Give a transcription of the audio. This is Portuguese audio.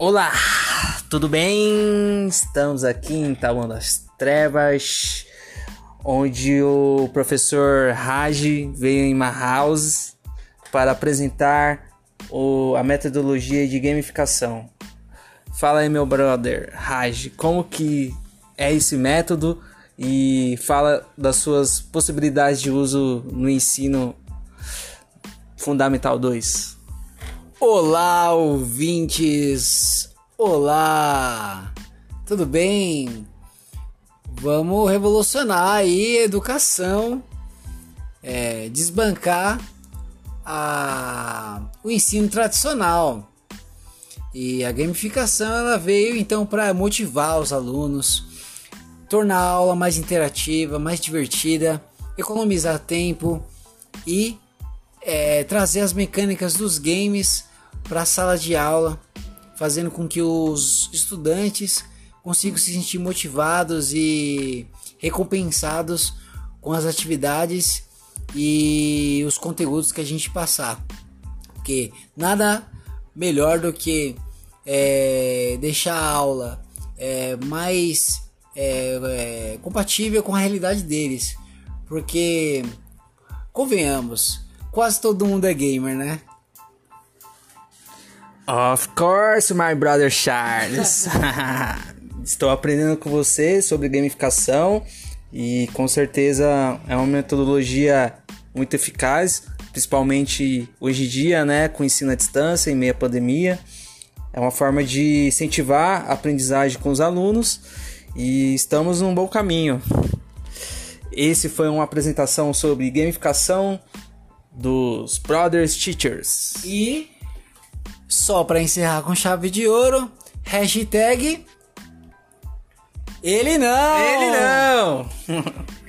Olá, tudo bem? Estamos aqui em Taboão das Trevas, onde o professor Raj veio em House para apresentar o, a metodologia de gamificação. Fala aí, meu brother Raj, como que é esse método e fala das suas possibilidades de uso no ensino Fundamental 2. Olá, ouvintes! Olá! Tudo bem? Vamos revolucionar aí a educação, é, desbancar a, o ensino tradicional. E a gamificação ela veio então para motivar os alunos, tornar a aula mais interativa, mais divertida, economizar tempo e é, trazer as mecânicas dos games para a sala de aula, fazendo com que os estudantes consigam se sentir motivados e recompensados com as atividades e os conteúdos que a gente passar. Porque nada melhor do que é, deixar a aula é, mais é, é compatível com a realidade deles. Porque, convenhamos, quase todo mundo é gamer, né? Of course, my brother Charles. Estou aprendendo com você sobre gamificação e com certeza é uma metodologia muito eficaz, principalmente hoje em dia, né, com ensino à distância em meio à pandemia. É uma forma de incentivar a aprendizagem com os alunos e estamos num bom caminho. Esse foi uma apresentação sobre gamificação dos Brothers Teachers. E só para encerrar com chave de ouro, hashtag ele não! Ele não!